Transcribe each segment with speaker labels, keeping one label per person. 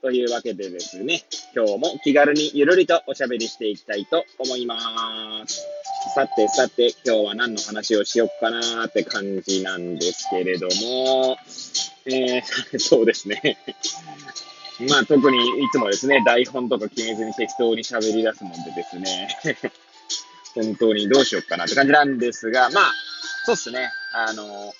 Speaker 1: というわけでですね、今日も気軽にゆるりとおしゃべりしていきたいと思います。さてさて、今日は何の話をしよっかなーって感じなんですけれども、えー、そうですね。まあ特にいつもですね、台本とか決めずに適当に喋り出すもんでですね、本当にどうしよっかなって感じなんですが、まあ、そうっすね。あの、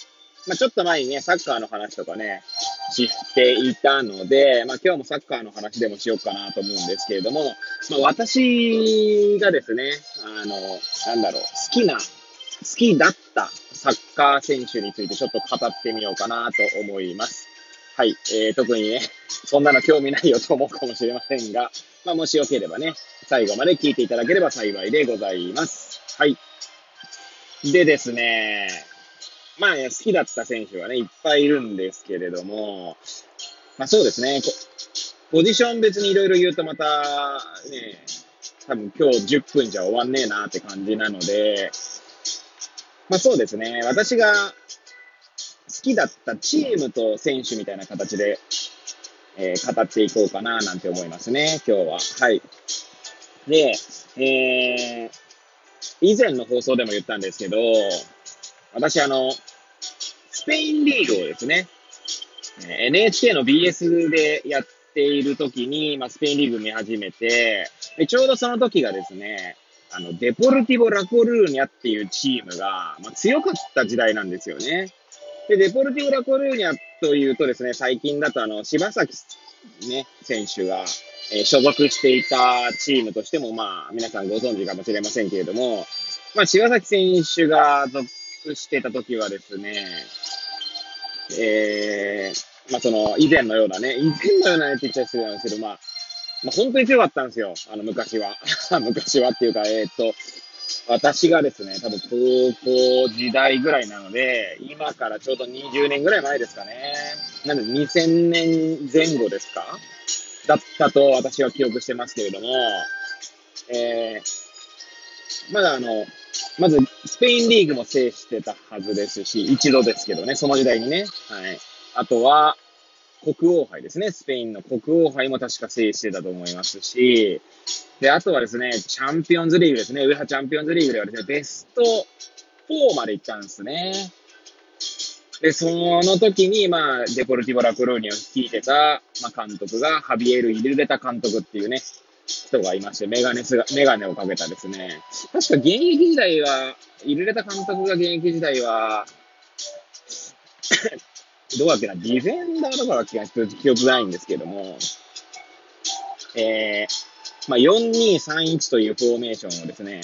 Speaker 1: まあ、ちょっと前にね、サッカーの話とかね、していたので、まあ、今日もサッカーの話でもしようかなと思うんですけれども、まあ、私がですね、あの、なんだろう、好きな、好きだったサッカー選手についてちょっと語ってみようかなと思います。はい。えー、特にね、そんなの興味ないよと思うかもしれませんが、まあ、もしよければね、最後まで聞いていただければ幸いでございます。はい。でですね、まあね、好きだった選手はね、いっぱいいるんですけれども、まあそうですね、ポジション別にいろいろ言うとまた、ね、多分今日10分じゃ終わんねえなって感じなので、まあそうですね、私が好きだったチームと選手みたいな形で、えー、語っていこうかななんて思いますね、今日は。はい。で、えー、以前の放送でも言ったんですけど、私あの、ペインリーグをですね、NHK の BS でやっている時に、まあ、スペインリーグ見始めて、でちょうどその時がですね、あの、デポルティボ・ラコルーニャっていうチームが、まあ、強かった時代なんですよね。で、デポルティボ・ラコルーニャというとですね、最近だとあの、柴崎ね、選手が、えー、所属していたチームとしても、まあ、皆さんご存知かもしれませんけれども、まあ、柴崎選手が属してた時はですね、えー、まあその、以前のようなね、以前のようなねって言っちゃ失礼なんですけど、まあ、まあ本当に強かったんですよ、あの昔は。昔はっていうか、えー、っと、私がですね、多分高校時代ぐらいなので、今からちょうど20年ぐらい前ですかね。なので2000年前後ですか？だったと私は記憶してますけれども、えー、まだあの、まず、スペインリーグも制してたはずですし、一度ですけどね、その時代にね。はい。あとは、国王杯ですね。スペインの国王杯も確か制してたと思いますし、で、あとはですね、チャンピオンズリーグですね。ウェハチャンピオンズリーグではですね、ベスト4まで行ったんですね。で、その時に、まあ、デポルティボラ・クローニを率いてた、まあ、監督が、ハビエル・イルレタ監督っていうね、人がいまして、メガネスが、メガネをかけたですね。確か現役時代は、イルレタ監督が現役時代は、どうだっけな、ディフェンダーとかだっけな、ちょっと記憶ないんですけども、えー、まあ、4231というフォーメーションをですね、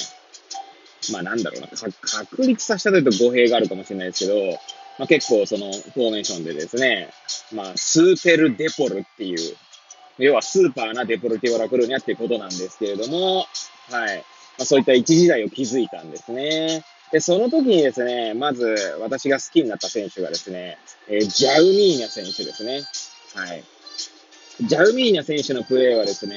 Speaker 1: まあなんだろうな、確立させたというと語弊があるかもしれないですけど、まあ結構そのフォーメーションでですね、まあスーペルデポルっていう要はスーパーなデポルティオラクルーニャっていうことなんですけれども、はい。まあ、そういった一時代を築いたんですね。で、その時にですね、まず私が好きになった選手がですね、えー、ジャウミーニャ選手ですね。はい。ジャウミーニャ選手のプレーはですね、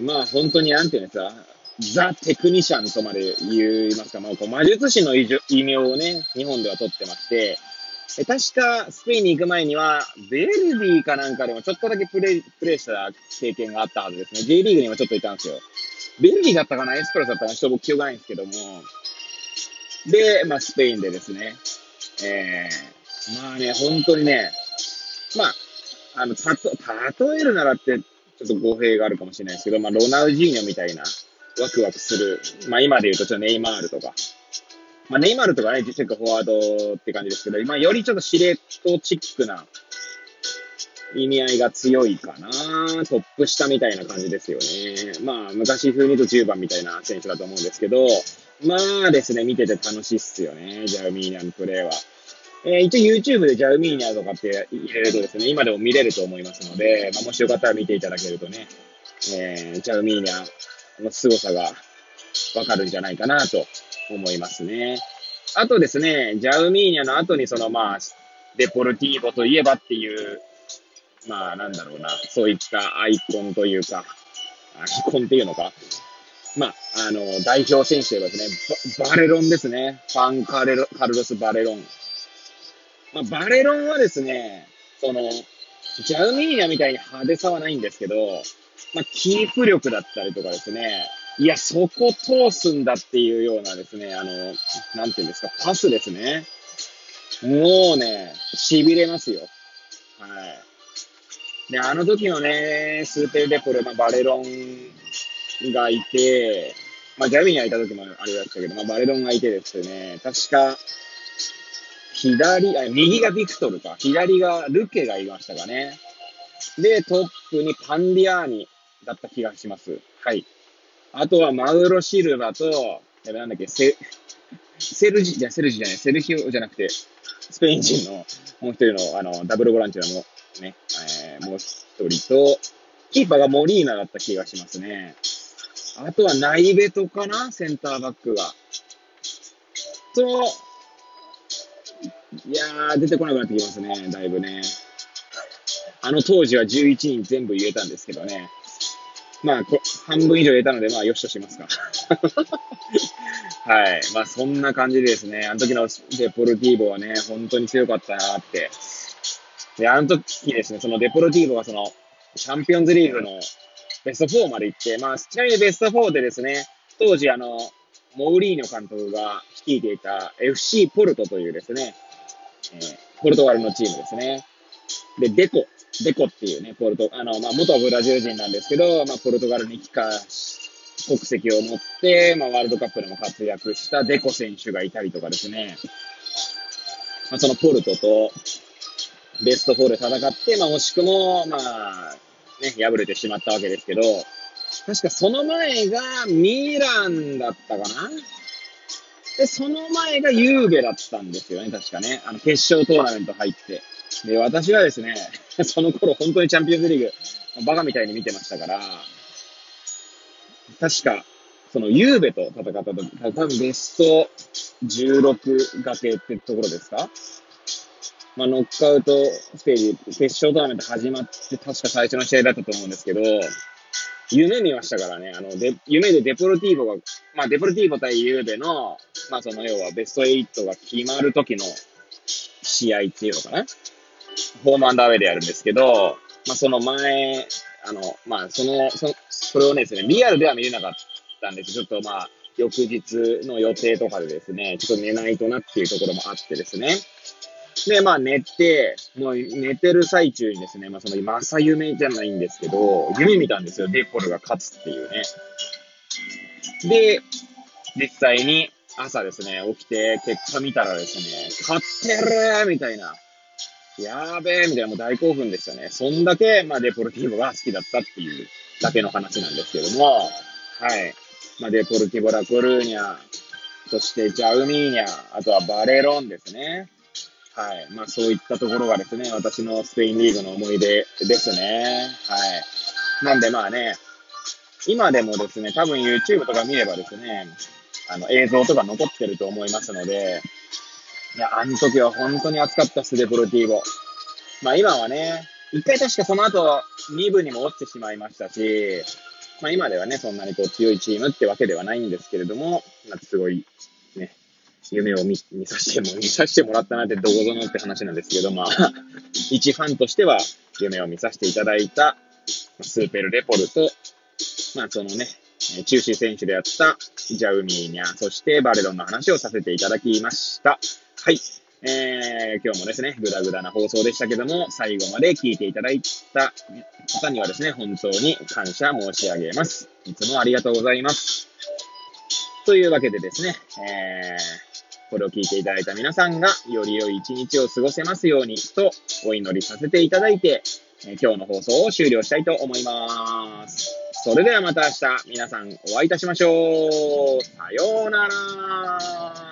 Speaker 1: まあ本当になんていうんですか、ザ・テクニシャンとまで言いますか、まあ、こう魔術師の異名をね、日本では取ってまして、え確か、スペインに行く前には、ベルディかなんかでもちょっとだけプレイ、プレイした経験があったはずですね。J リーグにもちょっといたんですよ。ベルディだったかな？エスプロスだったかな？ちょっと僕記憶ないんですけども。で、まあ、スペインでですね。えー、まあね、本当にね、まあ、あの、たと、例えるならって、ちょっと語弊があるかもしれないですけど、まあ、ロナウジーニョみたいな、ワクワクする、まあ、今で言うとちょっとネイマールとか、まあ、ネイマールとかね、チェックフォワードって感じですけど、まあ、よりちょっと司令塔チックな意味合いが強いかな。トップ下みたいな感じですよね。まあ、昔風に言うと10番みたいな選手だと思うんですけど、まあですね、見てて楽しいっすよね。ジャーミーニャのプレーは。えー、一応 YouTube でジャウミーニャとかって入れるとですね、今でも見れると思いますので、まあ、もしよかったら見ていただけるとね、えー、ジャウミーニャの凄さがわかるんじゃないかなと思いますね。あとですね、ジャウミーニャの後にそのまあ、デポルティーボといえばっていう、まあなんだろうな、そういったアイコンというか、アイコンっていうのか、まあ、あの、代表選手ですね、バレロンですね。ファンカレロカルロス・バレロン。まあ、バレロンはですね、その、ジャウミーニャみたいに派手さはないんですけど、まあ、キープ力だったりとかですね、いや、そこ通すんだっていうようなですね、あの、なんていうんですか、パスですね。もうね、痺れますよ。はい。で、あの時のね、スーペルデポル、まあ、バレロンがいて、まあ、ジャミにはいた時もありましたけど、まあ、バレロンがいてですね、確か、左、あ、右がビクトルか。左がルケがいましたかね。で、トップにパンディアーニだった気がします。はい。あとはマウロ・シルバと、え、なんだっけ、セ、セルジ、じゃ、セルジじゃない、セルヒオじゃなくて、スペイン人のもう一人の、あの、ダブルボランチのも、ね、えー、もう一人と、キーパーがモリーナだった気がしますね。あとはナイベトかなセンターバックが。と、いやー、出てこなくなってきますね、だいぶね。あの当時は11人全部言えたんですけどね。まあ、半分以上言えたので、まあ、よしとしますか。はい。まあ、そんな感じでですね、あの時のデポルティーボはね、本当に強かったなって。で、あの時ですね、そのデポルティーボはその、チャンピオンズリーグのベスト4まで行って、まあ、ちなみにベスト4でですね、当時あの、モウリーニョ監督が率いていた FC ポルトというですね、えー、ポルトガルのチームですね。で、デコ、デコっていうね、ポルト、あの、まあ、元ブラジル人なんですけど、まあ、ポルトガルに帰化国籍を持って、まあ、ワールドカップでも活躍したデコ選手がいたりとかですね、まあ、そのポルトとベスト4で戦って、まあ、惜しくも、まあ、ね、敗れてしまったわけですけど、確かその前がミランだったかな？で、その前がユーベだったんですよね、確かね。あの、決勝トーナメント入って。で、私はですね、その頃本当にチャンピオンズリーグ、バカみたいに見てましたから、確か、そのユーベと戦った時、多分ベスト16がけってところですか？まあ、ノックアウトステージ、決勝トーナメント始まって、確か最初の試合だったと思うんですけど、夢見ましたからね、あの、で、夢でデポルティーボが、まあ、デポルティーボ対ユーベの、まあ、その、要はベスト8が決まる時の試合っていうのかな？ホームアンダーウェイでやるんですけど、まあ、その前、あの、まあ、その、そそれをですね、リアルでは見れなかったんですちょっとまあ、翌日の予定とかでですね、ちょっと寝ないとなっていうところもあってですね。で、まあ寝て、もう寝てる最中にですね、まあその正夢じゃないんですけど、夢見たんですよ。デポルが勝つっていうね。で、実際に朝ですね、起きて結果見たらですね、勝ってるみたいな。やーべえみたいなもう大興奮でしたね。そんだけ、まあデポルティーボが好きだったっていうだけの話なんですけども、はい。まあデポルティボラ・コルーニャ、そしてジャウミーニャ、あとはバレロンですね。はい。まあそういったところがですね、私のスペインリーグの思い出ですね。はい。なんでまあね、今でもですね、多分 YouTube とか見ればですね、あの映像とか残ってると思いますので、いや、あの時は本当に熱かったスデポルティーボ。まあ今はね、一回確かその後2部にも落ちてしまいましたし、まあ今ではね、そんなにこう強いチームってわけではないんですけれども、なんかすごいね、夢を見見させても、見させてもらったなってどこぞのって話なんですけど、まあ、一ファンとしては夢を見させていただいた、スーペル・レポルと、まあそのね、中心選手であったジャウミーニャ、そしてバレロンの話をさせていただきました。はい。えー、今日もですね、ぐだぐだな放送でしたけども、最後まで聞いていただいた方にはですね、本当に感謝申し上げます。いつもありがとうございます。というわけでですね、えー、これを聞いていただいた皆さんが、より良い一日を過ごせますようにとお祈りさせていただいて、え、今日の放送を終了したいと思います。それではまた明日、皆さんお会いいたしましょう。さようなら。